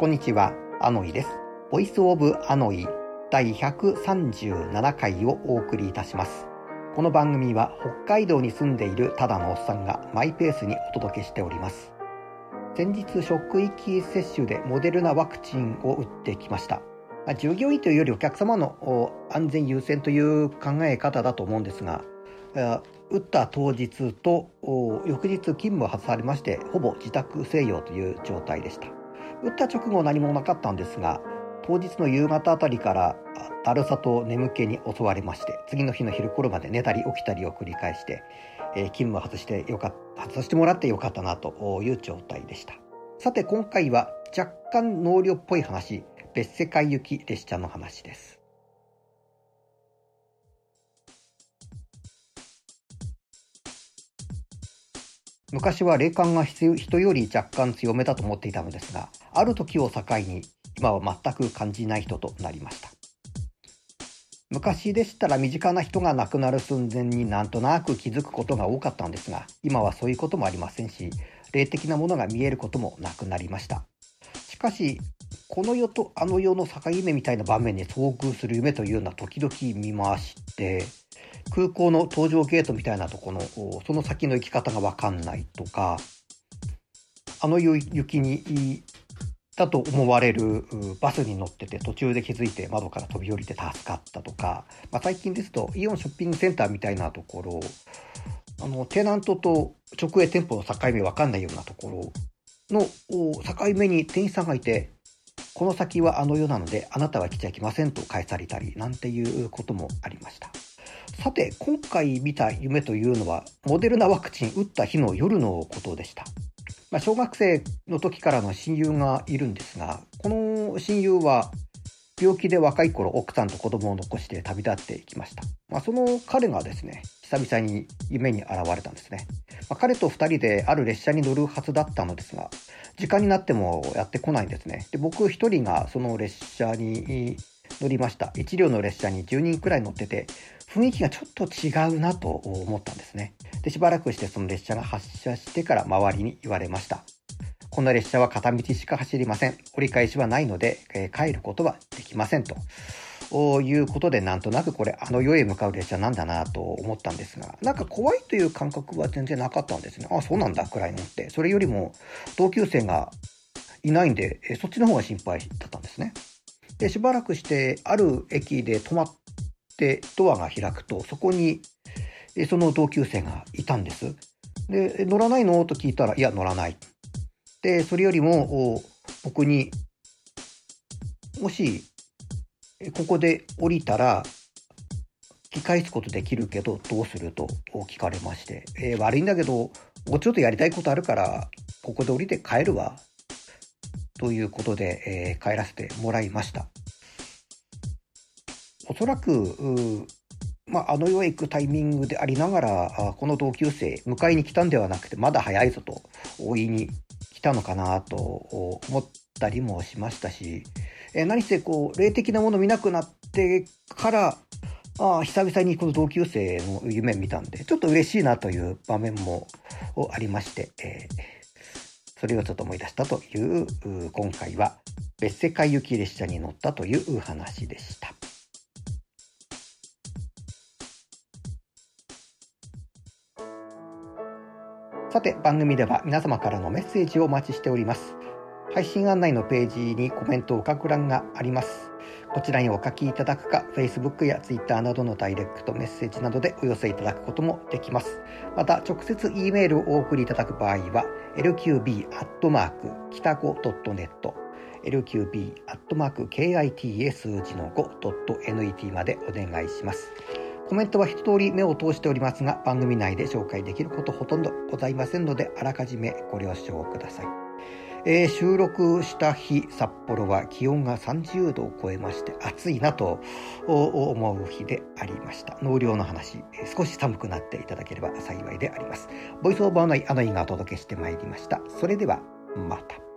こんにちは、アノイです。 Voice of アノイ第137回をお送りいたします。この番組は北海道に住んでいるただのおっさんがマイペースにお届けしております。先日職域接種でモデルナワクチンを打ってきました。従業員というよりお客様の安全優先という考え方だと思うんですが、打った当日と翌日勤務を外されましてほぼ自宅静養という状態でした打った直後何もなかったんですが当日の夕方あたりからだるさと眠気に襲われまして次の日の昼頃まで寝たり起きたりを繰り返して、えー、勤務を外してよかった外してもらってよかったなという状態でした。さて今回は若干納涼っぽい話別世界行き列車の話です。昔は霊感が人より若干強めだと思っていたのですが、ある時を境に今は全く感じない人となりました。昔でしたら身近な人が亡くなる寸前になんとなく気づくことが多かったんですが、今はそういうこともありませんし、霊的なものが見えることもなくなりました。しかし、この世とあの世の境目みたいな場面に遭遇する夢というのは時々見まして、空港の搭乗ゲートみたいなとこのその先の行き方が分かんないとかあの雪にだと思われるバスに乗ってて途中で気づいて窓から飛び降りて助かったとか、まあ、最近ですとイオンショッピングセンターみたいなところあのテナントと直営店舗の境目分かんないようなところの境目に店員さんがいてこの先はあの世なのであなたは来ちゃいけませんと返されたりなんていうこともありました。さて、今回見た夢というのは、モデルナワクチン打った日の夜のことでした。まあ、小学生の時からの親友がいるんですが、この親友は病気で若い頃奥さんと子供を残して旅立っていきました。まあ、その彼がですね、久々に夢に現れたんですね。まあ、彼と2人である列車に乗るはずだったのですが、時間になってもやってこないんですね。で僕1人がその列車に乗りました。1両の列車に10人くらい乗ってて、雰囲気がちょっと違うなと思ったんですね。で、しばらくしてその列車が発車してから周りに言われました。この列車は片道しか走りません。折り返しはないので、えー、帰ることはできませんと。いうことで、なんとなくこれ、あの世へ向かう列車なんだなと思ったんですが、なんか怖いという感覚は全然なかったんですね。あ、そうなんだ、くらいのって。それよりも、同級生がいないんで、えそっちの方が心配だったんですね。で、しばらくして、ある駅で止まってドアが開くと、そこに、その同級生がいたんです。で、乗らないの？と聞いたら、いや、乗らない。で、それよりも、僕に、もし、ここで降りたら、引き返すことできるけど、どうすると？聞かれまして、えー、悪いんだけど、もうちょっとやりたいことあるから、ここで降りて帰るわということで、えー、帰らせてもらいました。おそらく、まあ、あの世へ行くタイミングでありながら、この同級生、迎えに来たんではなくて、まだ早いぞと言いに来たのかなと思ったりもしましたし、え何せこう、霊的なもの見なくなってから、あ久々にこの同級生の夢見たんで、ちょっと嬉しいなという場面もありまして、えーそれをちょっと思い出したという今回は別世界行き列車に乗ったという話でした。さて番組では皆様からのメッセージをお待ちしております。配信案内のページにコメントを書く欄があります。こちらにお書きいただくか、Facebook や Twitter などのダイレクトメッセージなどでお寄せいただくこともできます。また、直接 E メールをお送りいただく場合は、lqb アットマーク北5 .net lqb アットマーク kita 数字の 5.net までお願いします。コメントは一通り目を通しておりますが、番組内で紹介できることほとんどございませんので、あらかじめご了承ください。えー、収録した日、札幌は気温が30度を超えまして暑いなと思う日でありました。納涼の話、少し寒くなっていただければ幸いであります。ボイスオーバーのあのイがお届けしてまいりました。それでは、また。